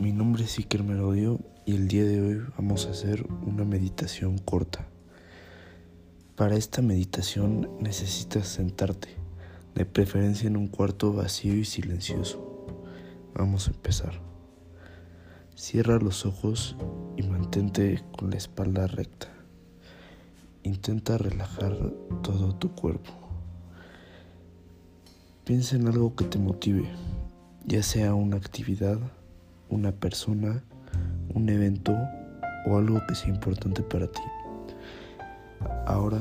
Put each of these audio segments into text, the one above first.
es Iker Merodio y el día de hoy vamos a hacer una meditación corta. Para esta meditación necesitas sentarte, de preferencia en un cuarto vacío y silencioso. Vamos a empezar. Cierra los ojos y mantente con la espalda recta. Intenta relajar todo tu cuerpo. Piensa en algo que te motive, ya sea una actividad, una persona, un evento o algo que sea importante para ti. Ahora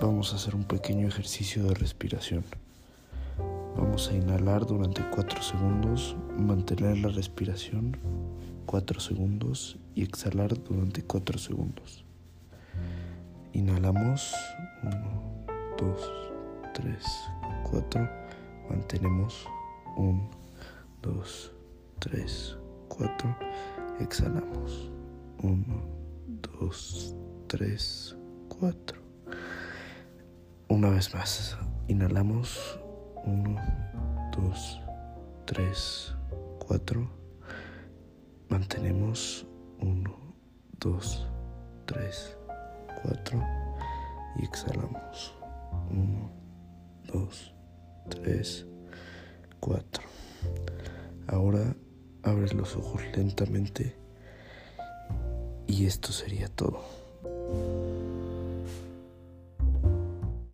vamos a hacer un pequeño ejercicio de respiración. Vamos a inhalar durante 4 segundos, mantener la respiración 4 segundos y exhalar durante 4 segundos. Inhalamos 1, 2, 3, 4. Mantenemos 1, 2, 3, 4. Exhalamos 1, 2, 3, 4. Una vez más. Inhalamos 1, 2, 3, 4. Mantenemos 1, 2, 3, 4 y exhalamos 1, 2, 3, 4. Ahora abre los ojos lentamente y esto sería todo.